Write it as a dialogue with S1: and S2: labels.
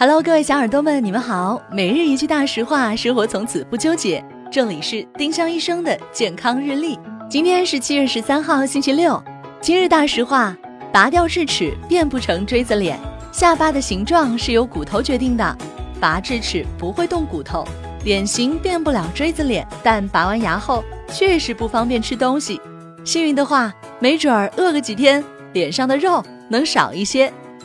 S1: Hello，各位小耳朵们，你们好。每日一句大实话，生活从此不纠结。这里是丁香医生的健康日历。今天是七月十三号，星期六。今日大实话：拔掉智齿变不成锥子脸。下巴的形状是由骨头决定的，拔智齿不会动骨头，脸型变不了锥子脸，但拔完牙后确实不方便吃东西。幸运的话，没准儿饿个几天，脸上的肉能少一些。